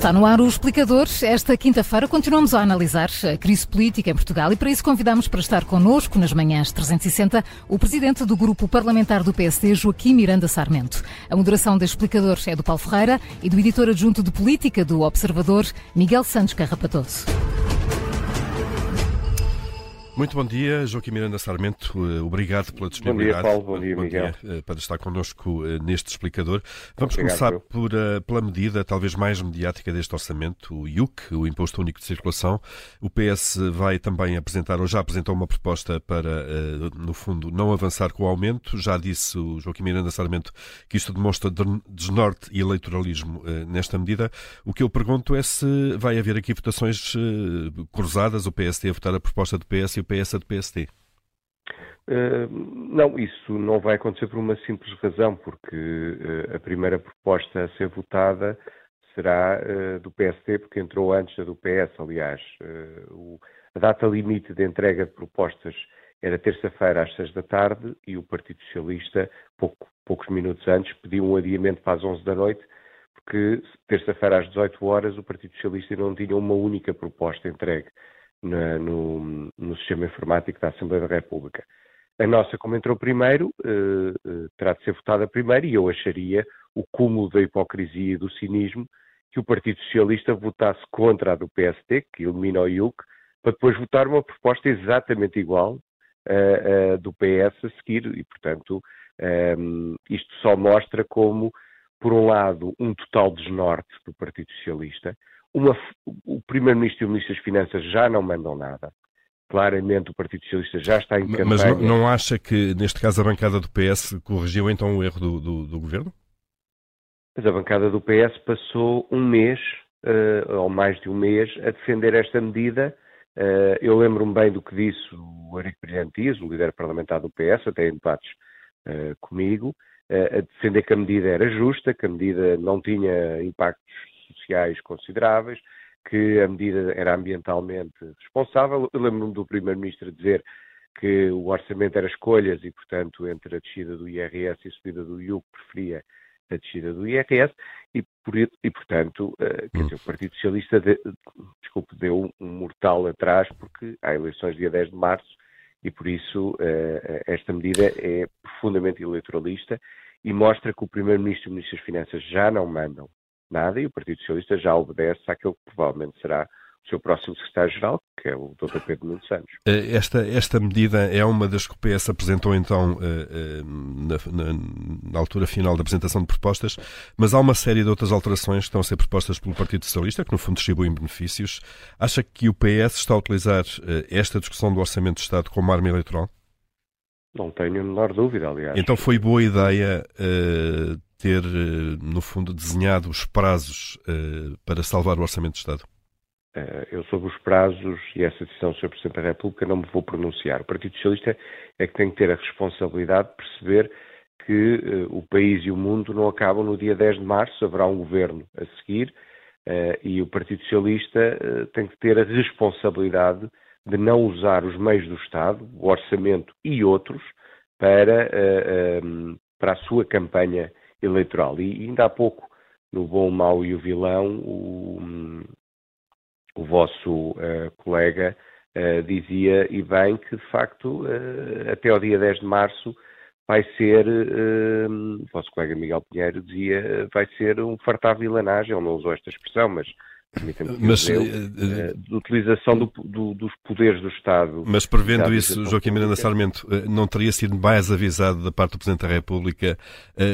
Está no ar o Explicador. Esta quinta-feira continuamos a analisar a crise política em Portugal e para isso convidamos para estar connosco nas manhãs 360 o presidente do grupo parlamentar do PSD, Joaquim Miranda Sarmento. A moderação do Explicador é do Paulo Ferreira e do editor adjunto de política do Observador, Miguel Santos Carrapatoso. Muito bom dia, Joaquim Miranda Sarmento. Eh, obrigado pela disponibilidade. Bom dia, Paulo. Bom dia, bom Miguel. Dia, eh, para estar connosco eh, neste explicador. Vamos Obrigado, começar por, pela medida talvez mais mediática deste orçamento, o IUC, o Imposto Único de Circulação. O PS vai também apresentar, ou já apresentou uma proposta para, no fundo, não avançar com o aumento. Já disse o Joaquim Miranda Sarmento que isto demonstra desnorte e eleitoralismo nesta medida. O que eu pergunto é se vai haver aqui votações cruzadas, o PSD a votar a proposta do PS e o PS do PSD. Uh, não, isso não vai acontecer por uma simples razão, porque uh, a primeira proposta a ser votada será uh, do PSD, porque entrou antes da do PS, aliás. O, a data limite de entrega de propostas era terça-feira às seis da tarde e o Partido Socialista, pouco, poucos minutos antes, pediu um adiamento para as onze da noite, porque terça-feira às 18 horas o Partido Socialista não tinha uma única proposta entregue na, no, no, sistema informático da Assembleia da República. A nossa, como entrou primeiro, eh, eh, terá de ser votada primeiro e eu acharia o cúmulo da hipocrisia e do cinismo que o Partido Socialista votasse contra a do PST, que elimina o IUC, para depois votar uma proposta exatamente igual uh, uh, do PS a seguir. E, portanto, um, isto só mostra como, por um lado, um total desnorte do Partido Socialista, uma, o Primeiro-Ministro e o Ministro das Finanças já não mandam nada. Claramente o Partido Socialista já está em campanha. Mas não, não acha que, neste caso, a bancada do PS corrigiu então o erro do, do, do Governo? Mas a bancada do PS passou um mês, uh, ou mais de um mês, a defender esta medida. Uh, eu lembro-me bem do que disse o Henrique Brilhantes, o líder parlamentar do PS, até em debates uh, comigo, a defender que a medida era justa, que a medida não tinha impactos sociais consideráveis, que a medida era ambientalmente responsável. Lembro-me do Primeiro-Ministro dizer que o orçamento era escolhas e, portanto, entre a descida do IRS e a subida do IUC, preferia a descida do IRS e, por, e portanto, uh, quer dizer, o Partido Socialista de, desculpe, deu um mortal atrás porque há eleições dia 10 de março e, por isso, uh, esta medida é profundamente eleitoralista e mostra que o Primeiro-Ministro e o Ministro das Finanças já não mandam nada e o Partido Socialista já obedece àquele que provavelmente será o seu próximo secretário-geral, que é o Dr. Pedro Nuno Santos. Eh, esta, esta medida é uma das que o PS apresentou então eh, eh, na, na, na, altura final da apresentação de propostas, mas há uma série de outras alterações que estão a ser propostas pelo Partido Socialista, que no fundo distribuem benefícios. Acha que o PS está a utilizar esta discussão do Orçamento de Estado como arma eleitoral? Não tenho a menor dúvida, aliás. Então foi boa ideia uh, ter, uh, no fundo, desenhado os prazos uh, para salvar o Orçamento de Estado? eu sobre os prazos e essa decisão do Sr. Presidente da República não me vou pronunciar. O Partido Socialista é que tem que ter a responsabilidade de perceber que o país e o mundo não acabam no dia 10 de março, haverá um governo a seguir e o Partido Socialista tem que ter a responsabilidade de não usar os meios do Estado, o orçamento e outros, para, para a sua campanha eleitoral. E ainda há pouco, no Bom, o Mau e o Vilão, o, o vosso uh, colega uh, dizia, e bem, que de facto, até ao dia 10 de março, vai ser, o vosso colega Miguel Pinheiro dizia, vai ser um fartar vilanagem, ele não usou esta expressão, mas mas eu, uh, de utilização do, do, dos poderes do Estado. Mas prevendo isso, Joaquim Miranda Sarmento, não teria sido mais avisado da parte do Presidente da República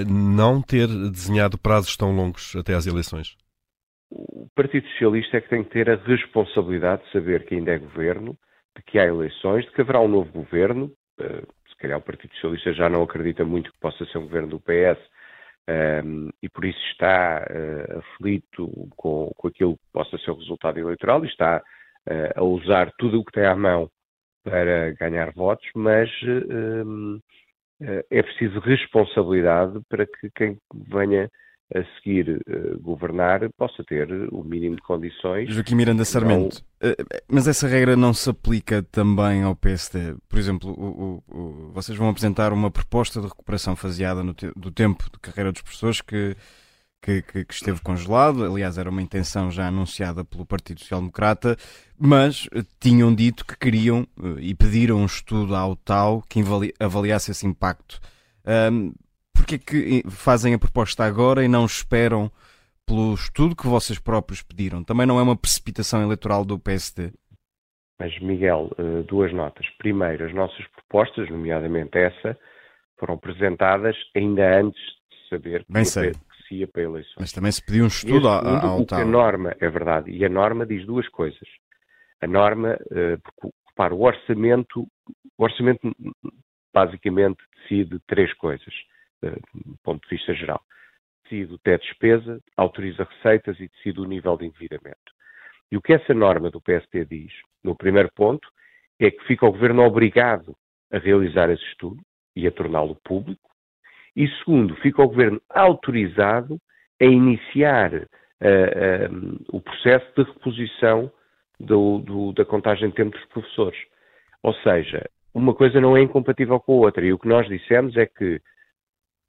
não ter desenhado prazos tão longos até às eleições? O Partido Socialista é que tem que ter a responsabilidade de saber que ainda é governo, de que há eleições, de que haverá um novo governo. Se calhar o Partido Socialista já não acredita muito que possa ser um governo do PS, um, e por isso está uh, aflito com, com aquilo que possa ser o resultado eleitoral e está uh, a usar tudo o que tem à mão para ganhar votos, mas uh, é preciso responsabilidade para que quem venha a seguir uh, governar possa ter o mínimo de condições. Joaquim Miranda Sarmento, não... uh, mas essa regra não se aplica também ao PSD? Por exemplo, o, o, o, vocês vão apresentar uma proposta de recuperação faseada te do tempo de carreira dos professores que, que, que, que, esteve congelado. Aliás, era uma intenção já anunciada pelo Partido Social Democrata, mas eh, tinham dito que queriam eh, e pediram um estudo ao TAU que avaliasse esse impacto. Um, Porquê é que fazem a proposta agora e não esperam pelo estudo que vocês próprios pediram? Também não é uma precipitação eleitoral do PSD? Mas, Miguel, eh, duas notas. Primeiro, as nossas propostas, nomeadamente essa, foram apresentadas ainda antes de saber Bem que, sei. se ia para eleições. Mas também se pediu um estudo ao, ao o que a norma, é verdade, e a norma diz duas coisas. A norma, eh, para o orçamento, o orçamento basicamente decide três coisas, do ponto de vista geral. Decide o teto de despesa, autoriza receitas e decide o nível de endividamento. E o que essa norma do PST diz, no primeiro ponto, é que fica o Governo obrigado a realizar esse estudo e a torná-lo público. E segundo, fica o Governo autorizado a iniciar uh, o processo de reposição do, do, da contagem de tempo dos professores. Ou seja, uma coisa não é incompatível com a outra. E o que nós dissemos é que,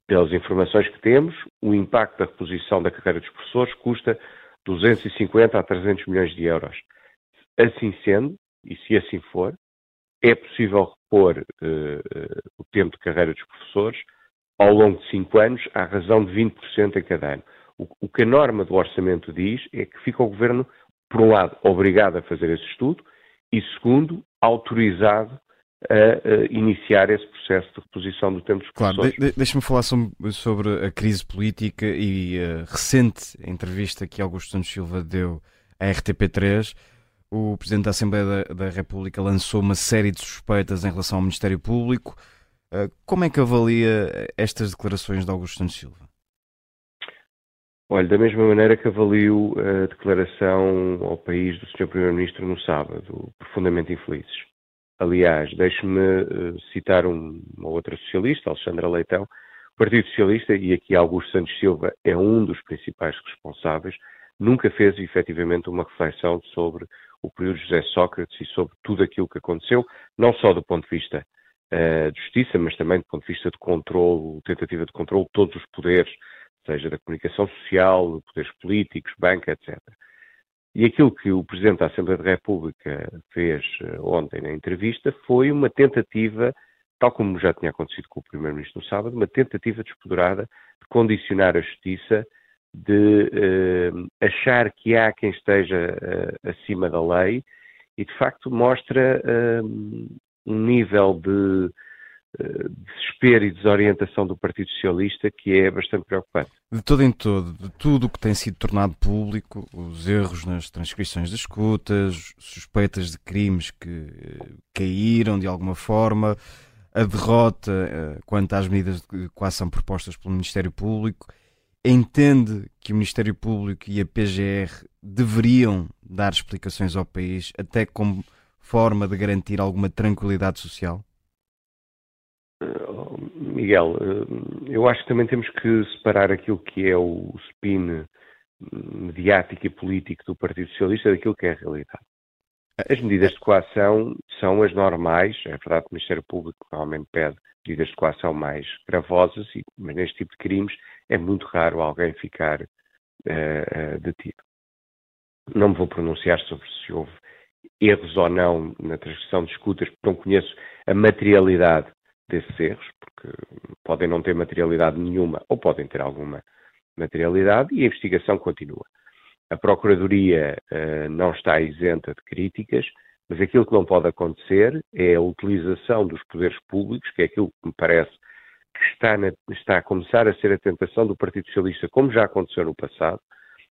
pelas informações que temos, o impacto da reposição da carreira dos professores custa 250 a 300 milhões de euros. Assim sendo, e se assim for, é possível repor uh, o tempo de carreira dos professores ao longo de 5 anos, à razão de 20% em cada ano. O, o, que a norma do orçamento diz é que fica o Governo, por um lado, obrigado a fazer esse estudo e, segundo, autorizado a, iniciar esse processo de reposição do tempo dos professores. Claro, de, deixa-me falar sobre, sobre, a crise política e a recente entrevista que Augusto Santos Silva deu à RTP3 o Presidente da Assembleia da, da, República lançou uma série de suspeitas em relação ao Ministério Público. Uh, como é que avalia estas declarações de Augusto Santos Silva? Olha, da mesma maneira que avalio a declaração ao país do Sr. Primeiro-Ministro no sábado, profundamente infelizes. Aliás, deixe-me uh, citar um, uma outra socialista, Alexandra Leitão. O Partido Socialista, e aqui Augusto Santos Silva é um dos principais responsáveis, nunca fez efetivamente uma reflexão sobre o período de José Sócrates e sobre tudo aquilo que aconteceu, não só do ponto de vista uh, de justiça, mas também do ponto de vista de controle, tentativa de controle de todos os poderes, seja da comunicação social, poderes políticos, banca, etc. E aquilo que o Presidente da Assembleia da República fez uh, ontem na entrevista foi uma tentativa, tal como já tinha acontecido com o Primeiro-Ministro no sábado, uma tentativa despoderada de condicionar a justiça de uh, achar que há quem esteja uh, acima da lei e, de facto, mostra uh, um nível de desespero e desorientação do Partido Socialista que é bastante preocupante. De todo em todo, de tudo o que tem sido tornado público, os erros nas transcrições das escutas, suspeitas de crimes que caíram de alguma forma, a derrota quanto às medidas de coação propostas pelo Ministério Público, entende que o Ministério Público e a PGR deveriam dar explicações ao país, até como forma de garantir alguma tranquilidade social? Miguel, eh, eu acho que também temos que separar aquilo que é o spin mediático e político do Partido Socialista daquilo que é a realidade. As medidas de coação são as normais, é verdade que o Ministério Público normalmente pede medidas de coação mais gravosas, mas neste tipo de crimes é muito raro alguém ficar uh, uh, detido. Não me vou pronunciar sobre se houve erros ou não na transcrição de escutas, porque não conheço a materialidade desses erros, porque podem não ter materialidade nenhuma ou podem ter alguma materialidade e a investigação continua. A Procuradoria uh, não está isenta de críticas, mas aquilo que não pode acontecer é a utilização dos poderes públicos, que é aquilo que me parece que está, na, está a começar a ser a tentação do Partido Socialista, como já aconteceu no passado,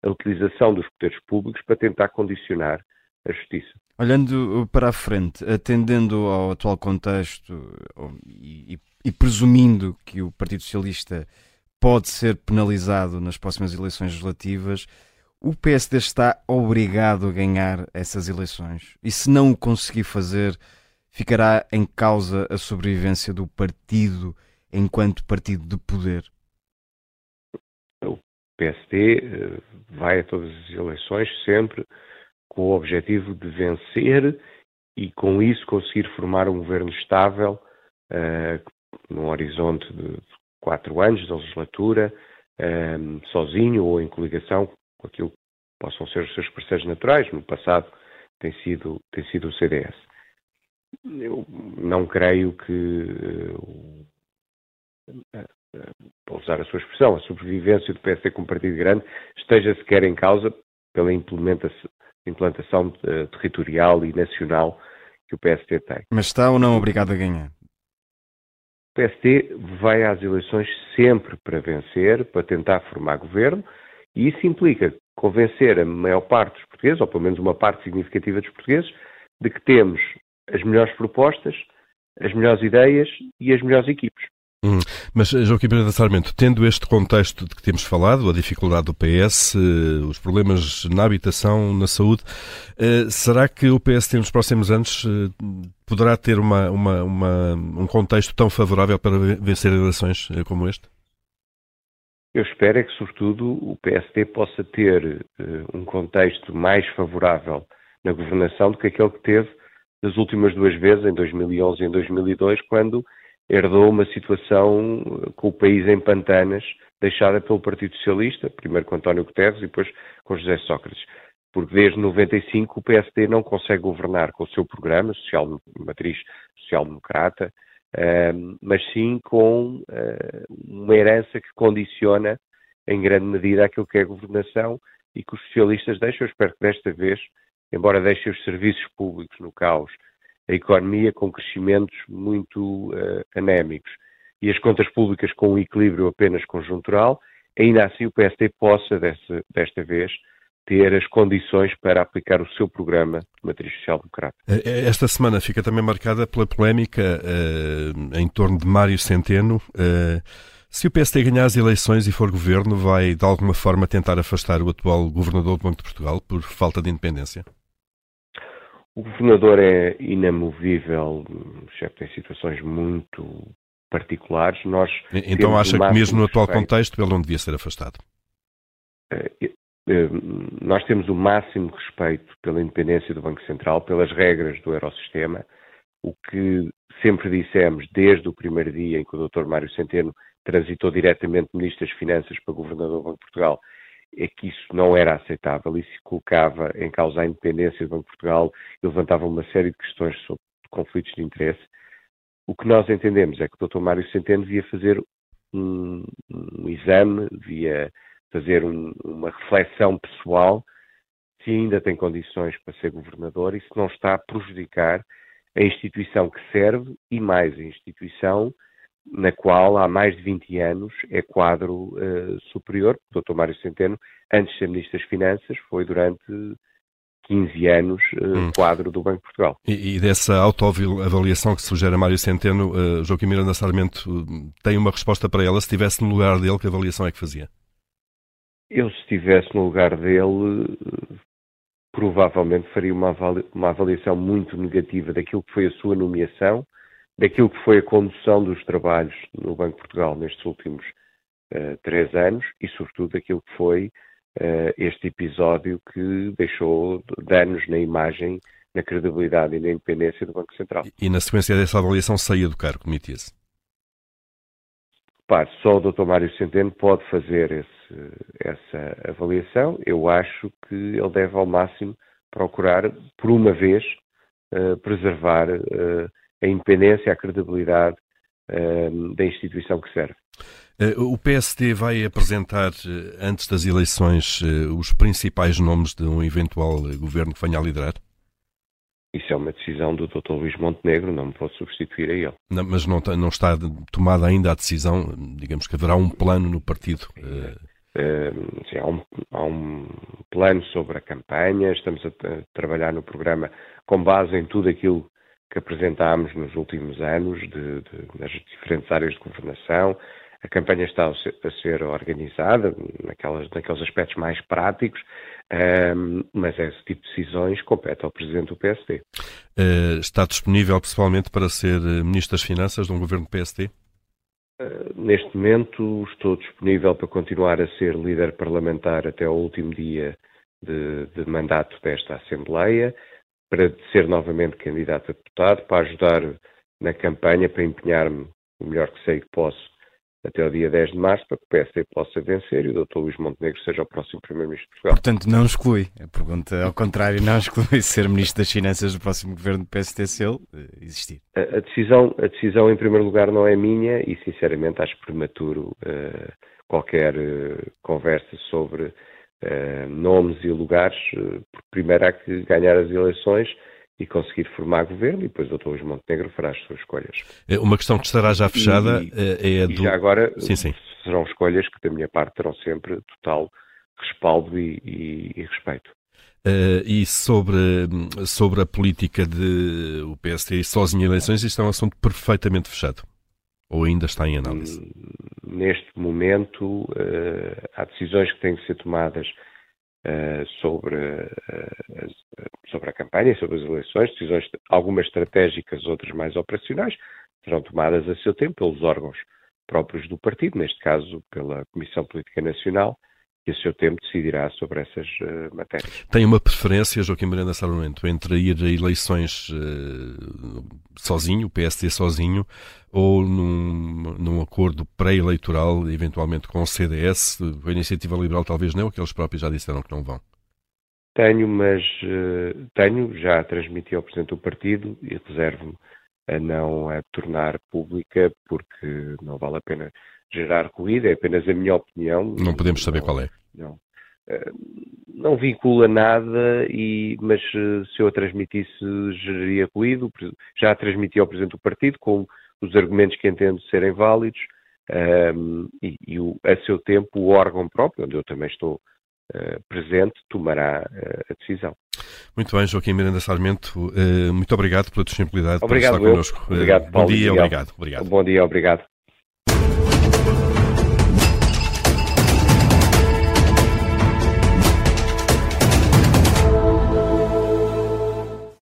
a utilização dos poderes públicos para tentar condicionar a justiça. Olhando para a frente, atendendo ao atual contexto e, e, presumindo que o Partido Socialista pode ser penalizado nas próximas eleições legislativas, o PSD está obrigado a ganhar essas eleições. E se não o conseguir fazer, ficará em causa a sobrevivência do partido enquanto partido de poder. O PSD eh, vai a todas as eleições sempre com o objetivo de vencer e, com isso, conseguir formar um governo estável uh, num horizonte de quatro anos de legislatura um, sozinho ou em coligação com aquilo que possam ser os seus parceiros naturais. No passado tem sido, tem sido o CDS. Eu não creio que, uh, uh, usar a sua expressão, a sobrevivência do PSD como partido grande esteja sequer em causa pela implementação, implantação uh, territorial e nacional que o PSD tem. Mas está ou não obrigado a ganhar? O PSD vai às eleições sempre para vencer, para tentar formar governo, e isso implica convencer a maior parte dos portugueses, ou pelo menos uma parte significativa dos portugueses, de que temos as melhores propostas, as melhores ideias e as melhores equipes. Hum. Mas, Joaquim Pereira Sarmento, tendo este contexto de que temos falado, a dificuldade do PS, eh, os problemas na habitação, na saúde, eh, será que o PS nos próximos anos eh, poderá ter uma, uma, uma, um contexto tão favorável para vencer eleições como este? Eu espero é que, sobretudo, o PSD possa ter um contexto mais favorável na governação do que aquele que teve das últimas duas vezes, em 2011 e em 2002, quando herdou uma situação com o país em pantanas, deixada pelo Partido Socialista, primeiro com António Guterres e depois com José Sócrates. Porque desde 95 o PSD não consegue governar com o seu programa, social, matriz social-democrata, uh, mas sim com uh, uma herança que condiciona em grande medida aquilo que é a governação e que os socialistas deixam. Eu espero que desta vez, embora deixem os serviços públicos no caos a economia com crescimentos muito uh, anémicos e as contas públicas com um equilíbrio apenas conjuntural, ainda assim o PSD possa, desta vez, ter as condições para aplicar o seu programa de matriz social-democrata. Eh, eh, esta semana fica também marcada pela polémica uh, em torno de Mário Centeno. Uh, se o PSD ganhar as eleições e for governo, vai de alguma forma tentar afastar o atual governador do Banco de Portugal por falta de independência? O governador é inamovível, exceto tem situações muito particulares. Nós então acha que mesmo no atual contexto ele não devia ser afastado? Eh, eh, nós temos o máximo respeito pela independência do Banco Central, pelas regras do Eurosistema. O que sempre dissemos desde o primeiro dia em que o Dr. Mário Centeno transitou diretamente do Ministro das Finanças para Governador do Banco de Portugal é que isso não era aceitável e se colocava em causa a independência do Banco de Portugal e levantava uma série de questões sobre conflitos de interesse. O que nós entendemos é que o Dr. Mário Centeno devia fazer um, um exame, devia fazer um, uma reflexão pessoal se ainda tem condições para ser governador e se não está a prejudicar a instituição que serve e mais a instituição na qual há mais de 20 anos é quadro uh, superior. O Dr. Mário Centeno, antes de ser Ministro das Finanças, foi durante 15 anos uh, hum. quadro do Banco de Portugal. E, e dessa autoavaliação que sugere a Mário Centeno, uh, Joaquim Miranda Sarmento tem uma resposta para ela? Se estivesse no lugar dele, que avaliação é que fazia? Eu, se estivesse no lugar dele, provavelmente faria uma, uma avaliação muito negativa daquilo que foi a sua nomeação daquilo que foi a condução dos trabalhos no Banco de Portugal nestes últimos uh, três anos e, sobretudo, daquilo que foi uh, este episódio que deixou danos na imagem, na credibilidade e na independência do Banco Central. E, e na sequência dessa avaliação saía do cargo? Repare, só o Dr. Mário Centeno pode fazer esse, essa avaliação. Eu acho que ele deve, ao máximo, procurar, por uma vez, uh, preservar a independência, a credibilidade uh, da instituição que serve. Eh, o PSD vai apresentar, eh, antes das eleições, eh, os principais nomes de um eventual governo que venha a liderar? Isso é uma decisão do Dr. Luís Montenegro, não me posso substituir a ele. Não, mas não, não, está tomada ainda a decisão, digamos que haverá um plano no partido. Uh, sim, há, um, há, um, plano sobre a campanha, estamos a, a, trabalhar no programa com base em tudo aquilo que apresentámos nos últimos anos de, de, nas diferentes áreas de governação. A campanha está a ser, organizada naquelas, naqueles aspectos mais práticos, um, mas esse tipo de decisões compete ao Presidente do PSD. Uh, eh, está disponível pessoalmente para ser eh, Ministro das Finanças de um governo do PSD? Uh, neste momento estou disponível para continuar a ser líder parlamentar até ao último dia de, de mandato desta Assembleia para ser novamente candidato a deputado, para ajudar na campanha, para empenhar-me o melhor que sei que posso até o dia 10 de março para que o PSD possa vencer e o Dr. Luís Montenegro seja o próximo Primeiro-Ministro de Portugal. Portanto, não exclui. A pergunta, ao contrário, não exclui ser Ministro das Finanças do próximo governo do PSD se ele eh, existir. A, a, decisão, a decisão, em primeiro lugar, não é minha e, sinceramente, acho prematuro uh, qualquer uh, conversa sobre uh, nomes e lugares, porque primeiro há que ganhar as eleições e conseguir formar governo e depois o Dr. Luís Montenegro fará as suas escolhas. É, uma questão que estará já fechada e, é a do... E já agora sim, sim. serão escolhas que da minha parte terão sempre total respaldo e, e, e respeito. Uh, e sobre, sobre a política de o PSD sozinho em eleições, isto é um assunto perfeitamente fechado? Ou ainda está em análise? Hum, neste momento, uh, há decisões que têm que ser tomadas uh, sobre, sobre a campanha, sobre as eleições, decisões algumas estratégicas, outras mais operacionais, serão tomadas a seu tempo pelos órgãos próprios do partido, neste caso pela Comissão Política Nacional, que a seu tempo decidirá sobre essas uh, matérias. Tem uma preferência, Joaquim Miranda Sarmento, entre ir a eleições uh, sozinho, o PSD sozinho, ou num, num acordo pré-eleitoral, eventualmente com o CDS, a Iniciativa Liberal talvez não, que eles próprios já disseram que não vão? Tenho, mas uh, tenho, já transmiti ao Presidente do Partido e reservo-me a não a tornar pública porque não vale a pena gerar ruído, é apenas a minha opinião. Não podemos saber não, qual é. Não. Eh, não vincula nada, e, mas eh, se eu a transmitisse, geraria ruído. Já a transmiti ao Presidente do Partido com os argumentos que entendo serem válidos um, ehm, e, e o, a seu tempo o órgão próprio, onde eu também estou uh, presente, tomará uh, a decisão. Muito bem, Joaquim Miranda Sarmento, uh, muito obrigado pela disponibilidade obrigado por estar connosco. Obrigado, Bom dia, obrigado. obrigado. Bom dia, obrigado.